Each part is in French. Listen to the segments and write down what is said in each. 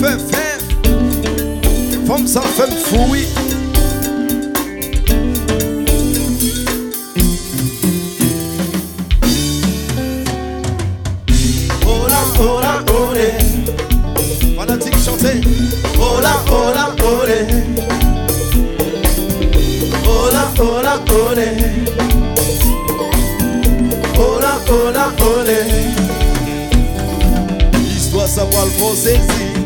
fè fè Fòm sa fè m'foui Ola, ola, olé Fanatique chanter Ola, ola, olé Ola, ola, olé Ola, olé L'histoire savoir le bon saisi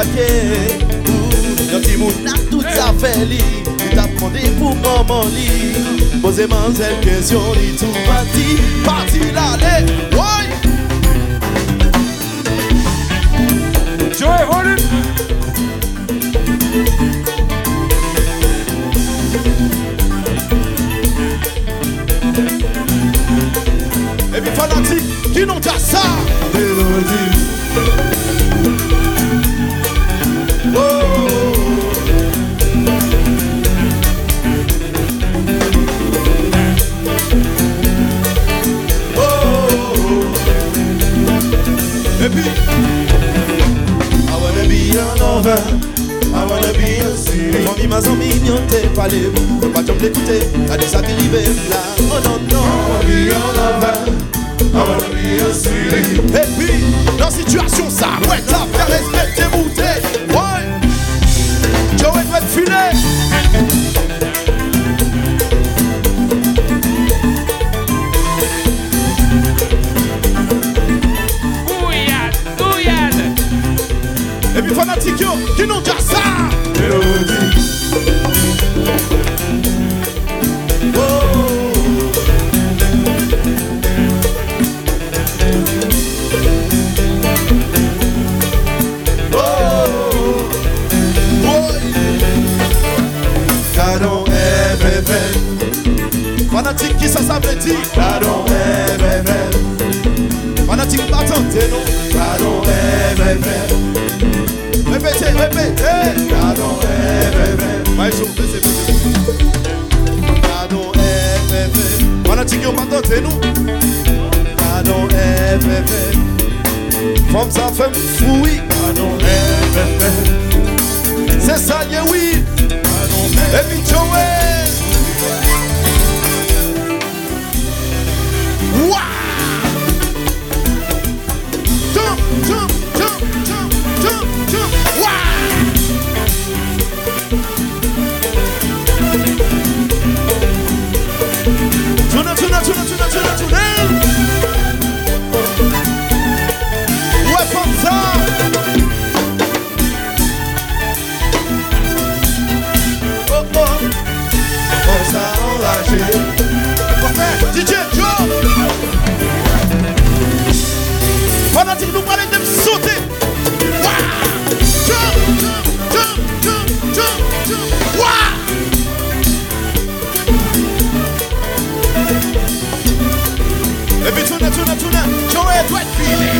pake mm, Yon ti moun nan tout sa fe li Li tap mandi pou maman li. Boze man zel kesyon li tou Pati, pati la le woy! Joy, hold it E pi I wanna be an lover. I wanna be a city Mwen mi ma zan mi nyon te pale Mwen pa jom l'ekoute Kade sa ki rive la Oh non non. Be your lover. I wanna be your city E pi Nan situasyon sa Mwen ta fè respekte moute ki di Pardon FFL Fanatik batante nou Pardon FFL Repete, repete Pardon Vai sou, pese, pese Kadon FFL Fanatik yo batante nou Kadon FFL Fom sa fem foui Pardon FFL Se sa ye oui. Pardon E pi Joel DJ tuna tuna tuna, tuna. tuna tuna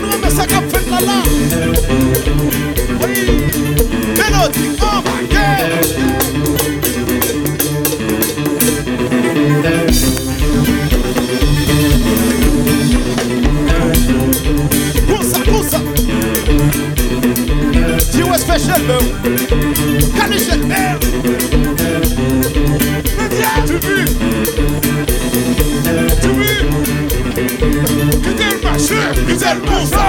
Elbe Kanishe El Media Tu vi Tu vi Kite l mache Kite l bonze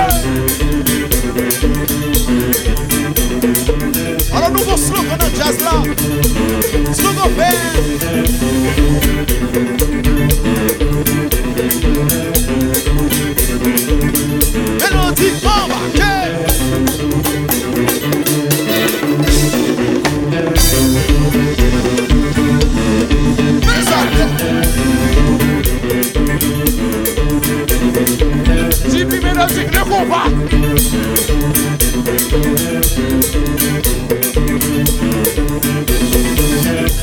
Anan nou vos lò konan jazz la combat.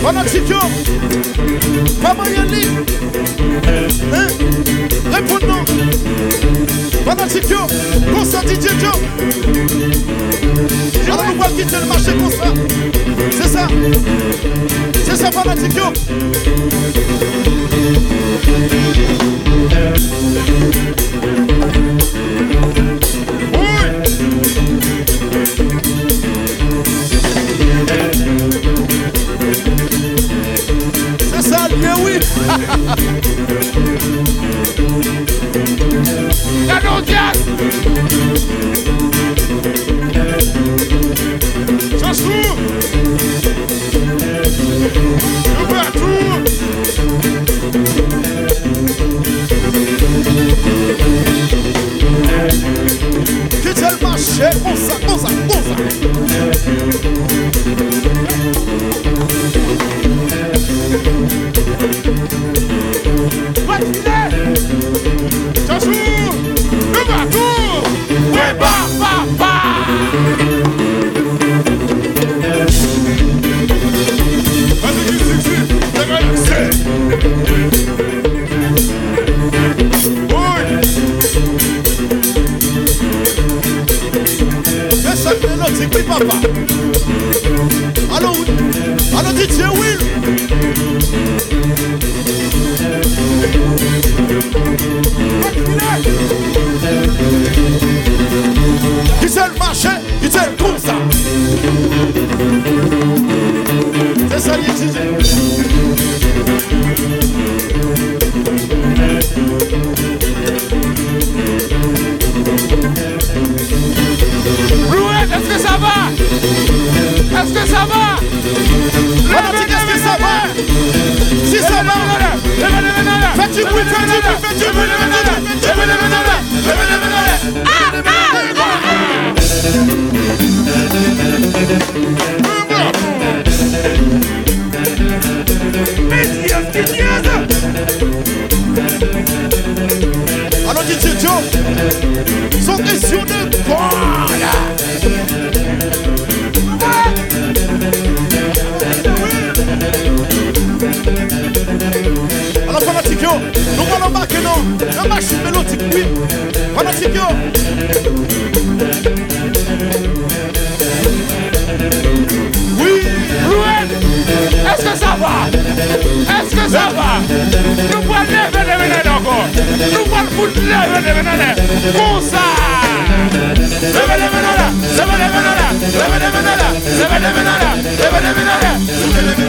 Maman Chidio, Maman Yoli, hein? réponds-nous. Maman Chidio, Constant DJ Joe. On va pouvoir quitter le marché comme ça. C'est ça. C'est ça, Maman Èmi náà ti pín pàpà. Yo, nous allons marquer non, la machine mélodique oui. Fanatique yo. Oui, est-ce que ça va? Que ça va? Foutre les vénènes. Comme ça. Levez les vénènes. Levez les vénènes. Levez les vénènes. Levez les vénènes. Levez les vénènes.